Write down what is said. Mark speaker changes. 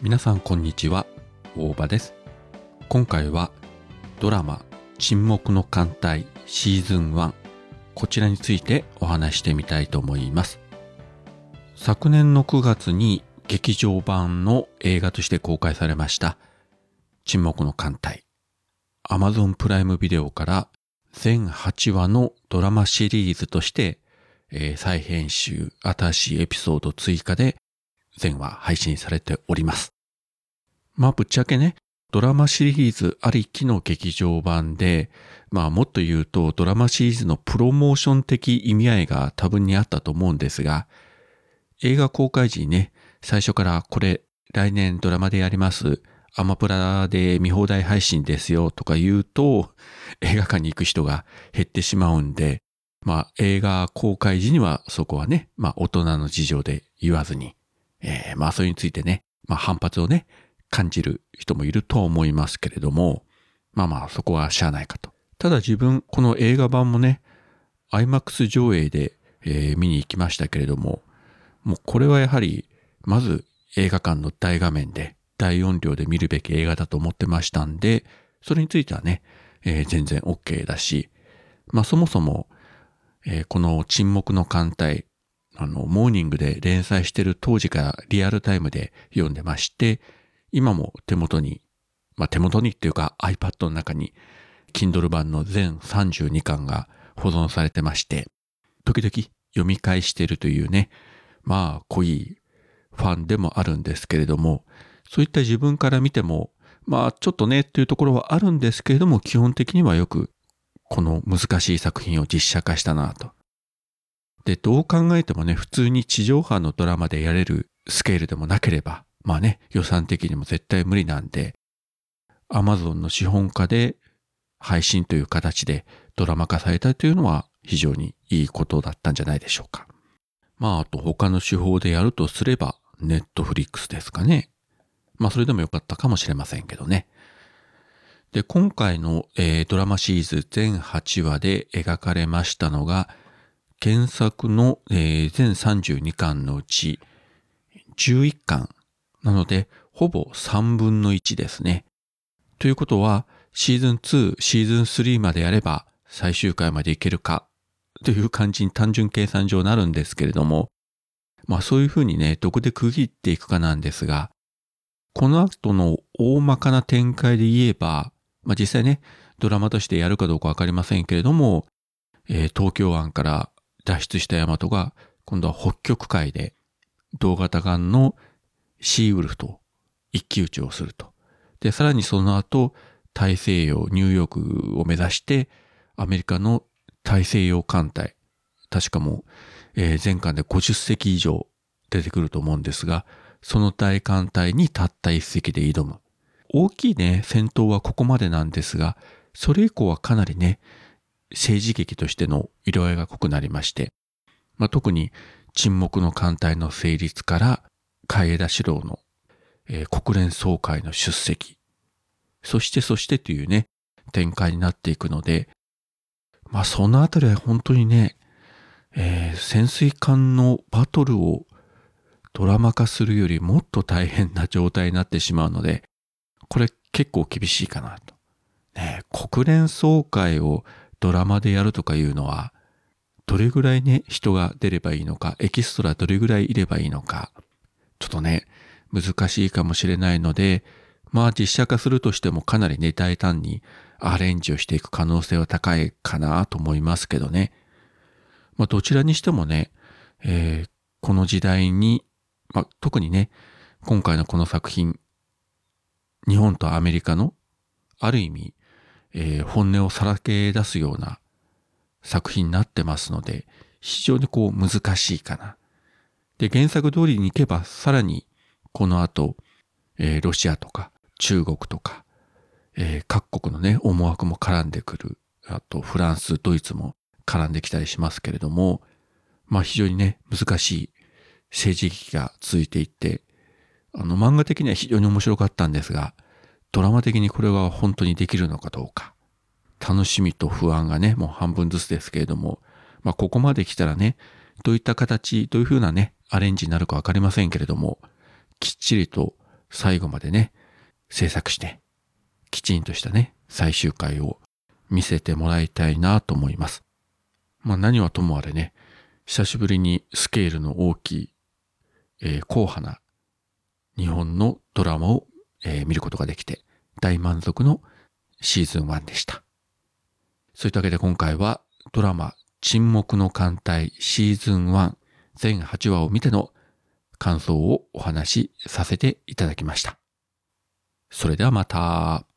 Speaker 1: 皆さんこんにちは。大場です。今回はドラマ沈黙の艦隊シーズン1こちらについてお話してみたいと思います。昨年の9月に劇場版の映画として公開されました沈黙の艦隊。Amazon プライムビデオから全8話のドラマシリーズとして、えー、再編集、新しいエピソード追加で全話配信されております。まあぶっちゃけね、ドラマシリーズありきの劇場版で、まあもっと言うとドラマシリーズのプロモーション的意味合いが多分にあったと思うんですが、映画公開時にね、最初からこれ来年ドラマでやります。アマプラで見放題配信ですよとか言うと映画館に行く人が減ってしまうんで、まあ映画公開時にはそこはね、まあ大人の事情で言わずに、えー、まあそれについてね、まあ反発をね、感じる人もいるとは思いますけれども、まあまあそこはしゃあないかと。ただ自分、この映画版もね、IMAX 上映で、えー、見に行きましたけれども、もうこれはやはり、まず映画館の大画面で大音量で見るべき映画だと思ってましたんで、それについてはね、えー、全然 OK だし、まあそもそも、えー、この沈黙の艦隊、あの、モーニングで連載してる当時からリアルタイムで読んでまして、今も手元に、まあ手元にっていうか iPad の中に Kindle 版の全32巻が保存されてまして、時々読み返してるというね、まあ濃いファンでもあるんですけれども、そういった自分から見ても、まあちょっとねっていうところはあるんですけれども、基本的にはよくこの難しい作品を実写化したなと。で、どう考えてもね、普通に地上波のドラマでやれるスケールでもなければ、まあね、予算的にも絶対無理なんで、Amazon の資本化で配信という形でドラマ化されたというのは非常にいいことだったんじゃないでしょうか。まあ、あと他の手法でやるとすれば、ネットフリックスですかね。まあそれでもよかったかもしれませんけどね。で、今回の、えー、ドラマシリーズ全8話で描かれましたのが、原作の、えー、全32巻のうち11巻なので、ほぼ3分の1ですね。ということは、シーズン2、シーズン3までやれば最終回までいけるかという感じに単純計算上なるんですけれども、まあそういうふうにね、どこで区切っていくかなんですが、この後の大まかな展開で言えば、まあ、実際ね、ドラマとしてやるかどうかわかりませんけれども、えー、東京湾から脱出したヤマトが、今度は北極海で、同型艦のシーウルフと一騎打ちをすると。で、さらにその後、大西洋、ニューヨークを目指して、アメリカの大西洋艦隊、確かもう、えー、前艦で50隻以上出てくると思うんですが、その大艦隊にたった一隻で挑む。大きいね、戦闘はここまでなんですが、それ以降はかなりね、政治劇としての色合いが濃くなりまして、まあ、特に沈黙の艦隊の成立から海江田四郎の、えー、国連総会の出席、そしてそしてというね、展開になっていくので、まあそのあたりは本当にね、えー、潜水艦のバトルをドラマ化するよりもっと大変な状態になってしまうので、これ結構厳しいかなと。ね、国連総会をドラマでやるとかいうのは、どれぐらいね、人が出ればいいのか、エキストラどれぐらいいればいいのか、ちょっとね、難しいかもしれないので、まあ実写化するとしてもかなりね、大胆にアレンジをしていく可能性は高いかなと思いますけどね。まあどちらにしてもね、えー、この時代にまあ、特にね、今回のこの作品、日本とアメリカの、ある意味、えー、本音をさらけ出すような作品になってますので、非常にこう難しいかな。で、原作通りに行けば、さらに、この後、えー、ロシアとか中国とか、えー、各国のね、思惑も絡んでくる。あと、フランス、ドイツも絡んできたりしますけれども、まあ非常にね、難しい政治劇が続いていって、あの漫画的には非常に面白かったんですが、ドラマ的にこれは本当にできるのかどうか。楽しみと不安がね、もう半分ずつですけれども、まあここまで来たらね、どういった形、どういうふうなね、アレンジになるかわかりませんけれども、きっちりと最後までね、制作して、きちんとしたね、最終回を見せてもらいたいなと思います。まあ何はともあれね、久しぶりにスケールの大きい、えー、硬派な日本のドラマを、えー、見ることができて大満足のシーズン1でした。そういったわけで今回はドラマ沈黙の艦隊シーズン1全8話を見ての感想をお話しさせていただきました。それではまた。